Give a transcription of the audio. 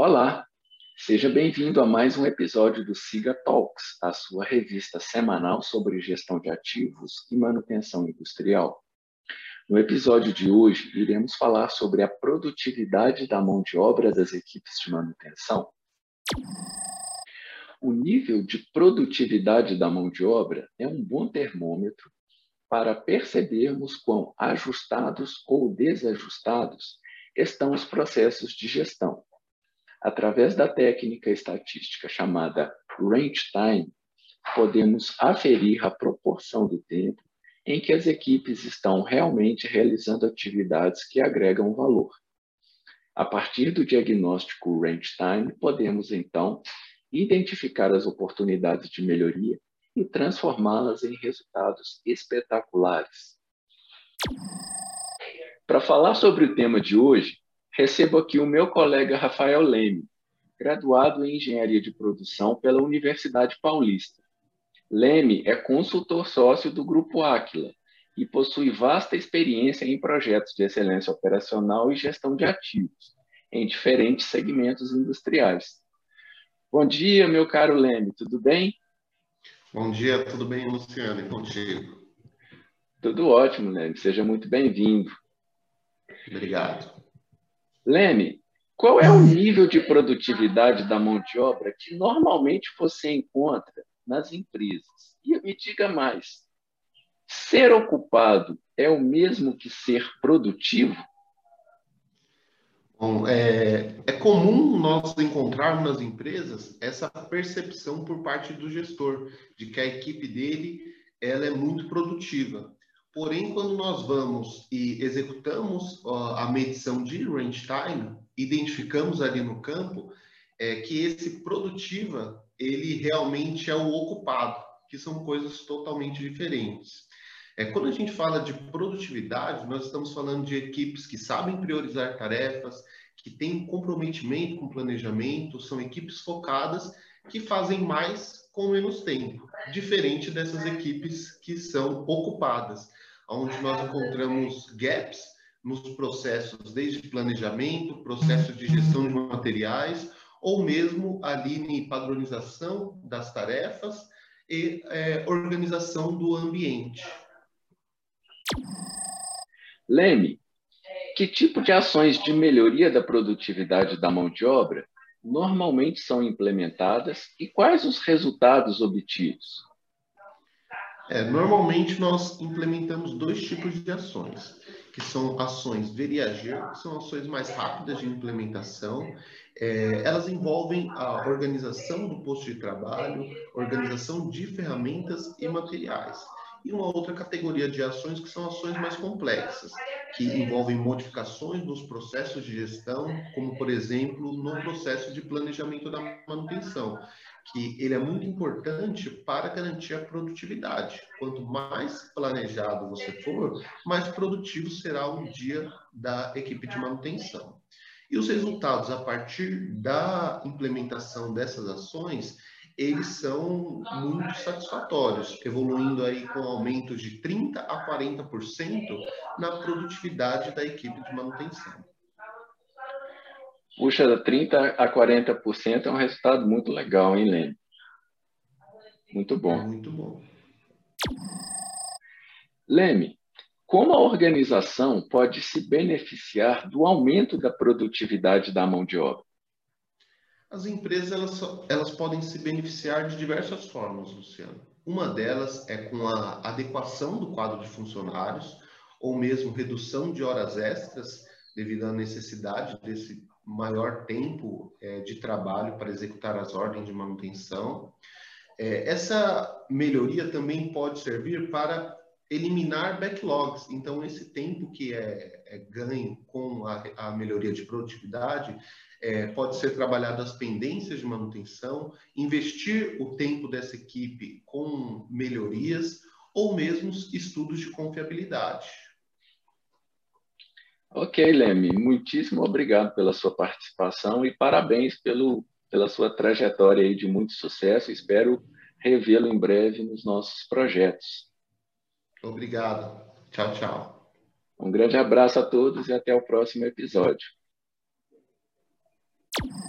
Olá, seja bem-vindo a mais um episódio do Siga Talks, a sua revista semanal sobre gestão de ativos e manutenção industrial. No episódio de hoje, iremos falar sobre a produtividade da mão de obra das equipes de manutenção. O nível de produtividade da mão de obra é um bom termômetro para percebermos quão ajustados ou desajustados estão os processos de gestão Através da técnica estatística chamada range time, podemos aferir a proporção do tempo em que as equipes estão realmente realizando atividades que agregam valor. A partir do diagnóstico range time, podemos então identificar as oportunidades de melhoria e transformá-las em resultados espetaculares. Para falar sobre o tema de hoje, Recebo aqui o meu colega Rafael Leme, graduado em Engenharia de Produção pela Universidade Paulista. Leme é consultor sócio do Grupo Aquila e possui vasta experiência em projetos de excelência operacional e gestão de ativos, em diferentes segmentos industriais. Bom dia, meu caro Leme, tudo bem? Bom dia, tudo bem, Luciano, e contigo? Tudo ótimo, Leme, seja muito bem-vindo. Obrigado. Leme, qual é o nível de produtividade da mão de obra que normalmente você encontra nas empresas? E me diga mais: ser ocupado é o mesmo que ser produtivo? Bom, é, é comum nós encontrarmos nas empresas essa percepção por parte do gestor de que a equipe dele ela é muito produtiva. Porém, quando nós vamos e executamos a medição de range time, identificamos ali no campo é, que esse produtiva, ele realmente é o ocupado, que são coisas totalmente diferentes. É, quando a gente fala de produtividade, nós estamos falando de equipes que sabem priorizar tarefas, que têm comprometimento com planejamento, são equipes focadas que fazem mais com menos tempo, diferente dessas equipes que são ocupadas onde nós encontramos gaps nos processos, desde planejamento, processos de gestão de materiais, ou mesmo ali em padronização das tarefas e é, organização do ambiente. Leme, que tipo de ações de melhoria da produtividade da mão de obra normalmente são implementadas e quais os resultados obtidos? É, normalmente nós implementamos dois tipos de ações, que são ações veriager, que são ações mais rápidas de implementação. É, elas envolvem a organização do posto de trabalho, organização de ferramentas e materiais. E uma outra categoria de ações que são ações mais complexas, que envolvem modificações nos processos de gestão, como por exemplo no processo de planejamento da manutenção, que ele é muito importante para garantir a produtividade. Quanto mais planejado você for, mais produtivo será o dia da equipe de manutenção. E os resultados a partir da implementação dessas ações, eles são muito satisfatórios, evoluindo aí com aumento de 30 a 40% na produtividade da equipe de manutenção. Puxa, 30 a 40% é um resultado muito legal, hein, Lênin? Muito bom. É muito bom. Leme, como a organização pode se beneficiar do aumento da produtividade da mão de obra? As empresas elas, elas podem se beneficiar de diversas formas, Luciano. Uma delas é com a adequação do quadro de funcionários, ou mesmo redução de horas extras, devido à necessidade desse maior tempo é, de trabalho para executar as ordens de manutenção. É, essa melhoria também pode servir para eliminar backlogs. Então, esse tempo que é, é ganho com a, a, melhoria de produtividade é, pode ser trabalhado as pendências de manutenção, investir o tempo dessa equipe com melhorias ou mesmo estudos de confiabilidade. Ok, Leme, muitíssimo obrigado pela sua participação e parabéns pelo, pela sua trajetória de muito sucesso. Espero revê-lo em breve nos nossos projetos. Obrigado. Tchau, tchau. Um grande abraço a todos e até o próximo episódio. you